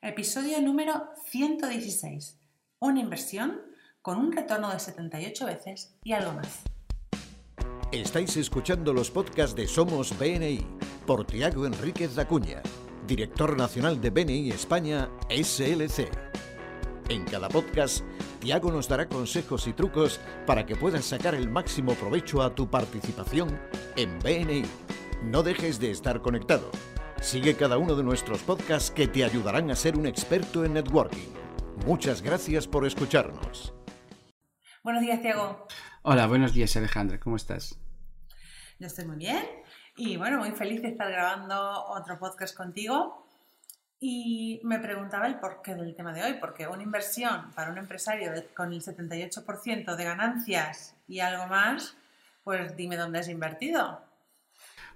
Episodio número 116. Una inversión con un retorno de 78 veces y algo más. Estáis escuchando los podcasts de Somos BNI por Tiago Enríquez Acuña, director nacional de BNI España SLC. En cada podcast, Tiago nos dará consejos y trucos para que puedas sacar el máximo provecho a tu participación en BNI. No dejes de estar conectado. Sigue cada uno de nuestros podcasts que te ayudarán a ser un experto en networking. Muchas gracias por escucharnos. Buenos días, Tiago. Hola, buenos días, Alejandra. ¿Cómo estás? Yo estoy muy bien y bueno, muy feliz de estar grabando otro podcast contigo. Y me preguntaba el porqué del tema de hoy, porque una inversión para un empresario con el 78% de ganancias y algo más, pues dime dónde has invertido.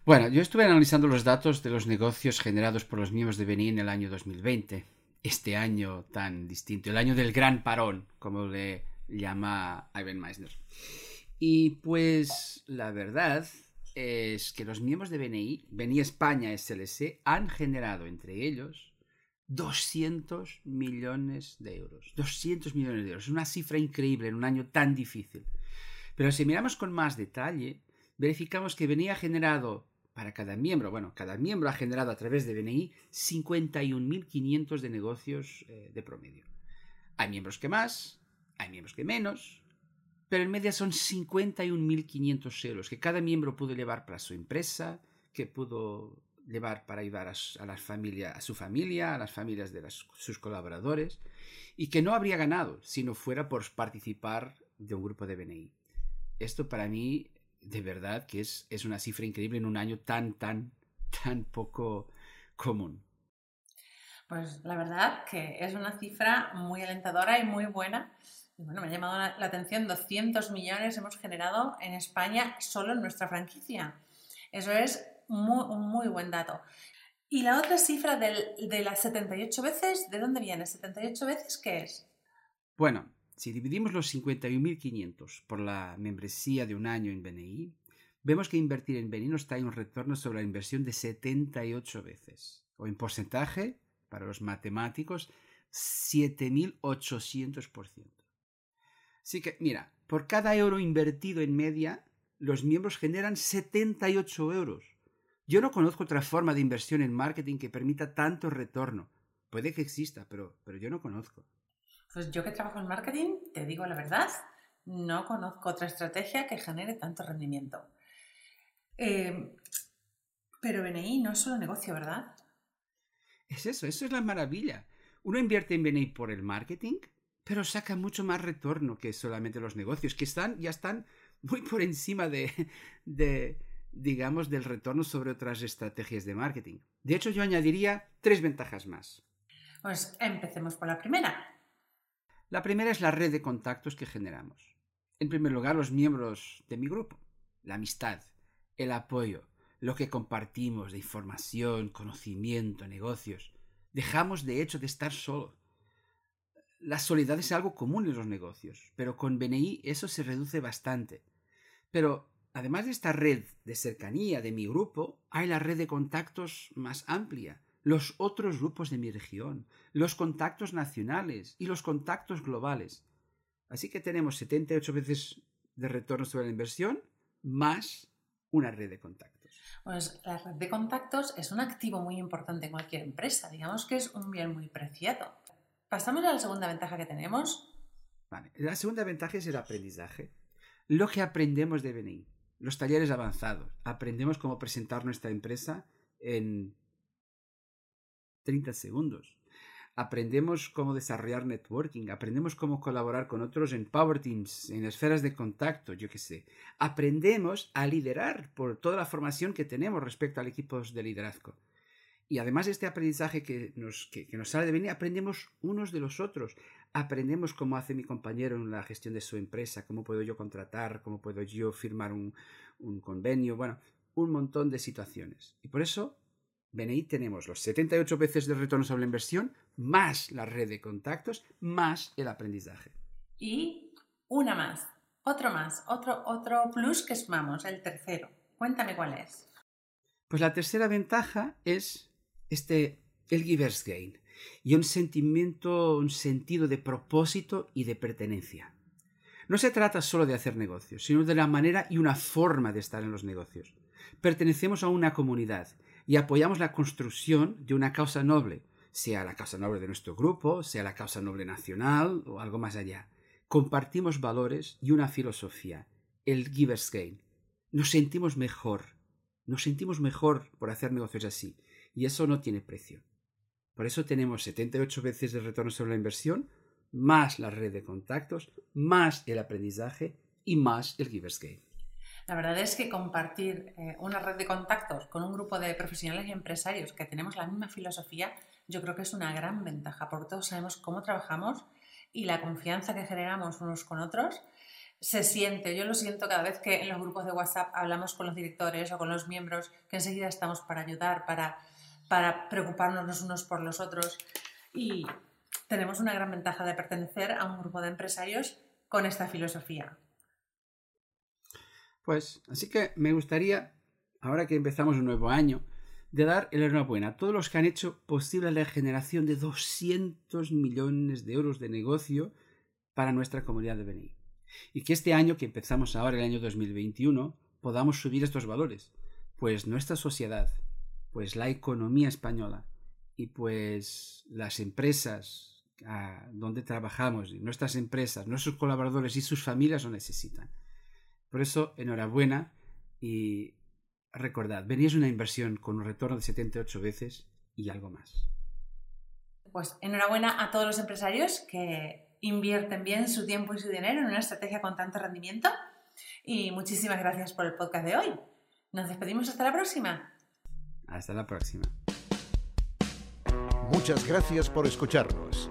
Bueno, yo estuve analizando los datos de los negocios generados por los miembros de BNI en el año 2020, este año tan distinto, el año del gran parón, como le llama Ivan Meisner. Y pues la verdad es que los miembros de BNI, BNI España SLC, han generado entre ellos 200 millones de euros. 200 millones de euros. Es una cifra increíble en un año tan difícil. Pero si miramos con más detalle, verificamos que BNI ha generado para cada miembro. Bueno, cada miembro ha generado a través de BNI 51.500 de negocios eh, de promedio. Hay miembros que más, hay miembros que menos, pero en media son 51.500 euros que cada miembro pudo llevar para su empresa, que pudo llevar para ayudar a, a su familia, a las familias de sus colaboradores, y que no habría ganado si no fuera por participar de un grupo de BNI. Esto para mí de verdad que es, es una cifra increíble en un año tan, tan, tan poco común. Pues la verdad que es una cifra muy alentadora y muy buena. Y bueno, me ha llamado la atención, 200 millones hemos generado en España solo en nuestra franquicia. Eso es muy, un muy buen dato. Y la otra cifra del, de las 78 veces, ¿de dónde viene? ¿78 veces qué es? Bueno, si dividimos los 51.500 por la membresía de un año en BNI, vemos que invertir en BNI nos trae un retorno sobre la inversión de 78 veces, o en porcentaje, para los matemáticos, 7.800%. Así que, mira, por cada euro invertido en media, los miembros generan 78 euros. Yo no conozco otra forma de inversión en marketing que permita tanto retorno. Puede que exista, pero, pero yo no conozco. Pues yo que trabajo en marketing, te digo la verdad, no conozco otra estrategia que genere tanto rendimiento. Eh, pero BNI no es solo negocio, ¿verdad? Es eso, eso es la maravilla. Uno invierte en BNI por el marketing, pero saca mucho más retorno que solamente los negocios, que están, ya están muy por encima de, de, digamos, del retorno sobre otras estrategias de marketing. De hecho, yo añadiría tres ventajas más. Pues empecemos por la primera. La primera es la red de contactos que generamos. En primer lugar, los miembros de mi grupo, la amistad, el apoyo, lo que compartimos de información, conocimiento, negocios. Dejamos de hecho de estar solo. La soledad es algo común en los negocios, pero con BNI eso se reduce bastante. Pero además de esta red de cercanía de mi grupo, hay la red de contactos más amplia, los otros grupos de mi región, los contactos nacionales y los contactos globales. Así que tenemos 78 veces de retorno sobre la inversión más una red de contactos. Pues la red de contactos es un activo muy importante en cualquier empresa. Digamos que es un bien muy preciado. Pasamos a la segunda ventaja que tenemos. Vale. La segunda ventaja es el aprendizaje. Lo que aprendemos de BNI. Los talleres avanzados. Aprendemos cómo presentar nuestra empresa en 30 segundos. Aprendemos cómo desarrollar networking, aprendemos cómo colaborar con otros en Power Teams, en esferas de contacto, yo qué sé. Aprendemos a liderar por toda la formación que tenemos respecto al equipo de liderazgo. Y además de este aprendizaje que nos, que, nos sale de venir, aprendemos unos de los otros. Aprendemos cómo hace mi compañero en la gestión de su empresa, cómo puedo yo contratar, cómo puedo yo firmar un, un convenio, bueno, un montón de situaciones. Y por eso BNI tenemos los 78 veces de retorno sobre la inversión, más la red de contactos, más el aprendizaje. Y una más, otro más, otro, otro plus que sumamos, el tercero. Cuéntame cuál es. Pues la tercera ventaja es este, el Giver's Gain. y un sentimiento, un sentido de propósito y de pertenencia. No se trata solo de hacer negocios, sino de la manera y una forma de estar en los negocios. Pertenecemos a una comunidad y apoyamos la construcción de una causa noble, sea la causa noble de nuestro grupo, sea la causa noble nacional o algo más allá. Compartimos valores y una filosofía, el Giver's Gain. Nos sentimos mejor, nos sentimos mejor por hacer negocios así, y eso no tiene precio. Por eso tenemos 78 veces de retorno sobre la inversión, más la red de contactos, más el aprendizaje y más el Giver's Gain. La verdad es que compartir eh, una red de contactos con un grupo de profesionales y empresarios que tenemos la misma filosofía, yo creo que es una gran ventaja, porque todos sabemos cómo trabajamos y la confianza que generamos unos con otros se siente. Yo lo siento cada vez que en los grupos de WhatsApp hablamos con los directores o con los miembros, que enseguida estamos para ayudar, para, para preocuparnos los unos por los otros. Y tenemos una gran ventaja de pertenecer a un grupo de empresarios con esta filosofía. Pues, así que me gustaría, ahora que empezamos un nuevo año, de dar el enhorabuena a todos los que han hecho posible la generación de 200 millones de euros de negocio para nuestra comunidad de BNI. Y que este año, que empezamos ahora, el año 2021, podamos subir estos valores, pues nuestra sociedad, pues la economía española y pues las empresas ah, donde trabajamos, nuestras empresas, nuestros colaboradores y sus familias lo necesitan. Por eso, enhorabuena y recordad, venís una inversión con un retorno de 78 veces y algo más. Pues enhorabuena a todos los empresarios que invierten bien su tiempo y su dinero en una estrategia con tanto rendimiento. Y muchísimas gracias por el podcast de hoy. Nos despedimos hasta la próxima. Hasta la próxima. Muchas gracias por escucharnos.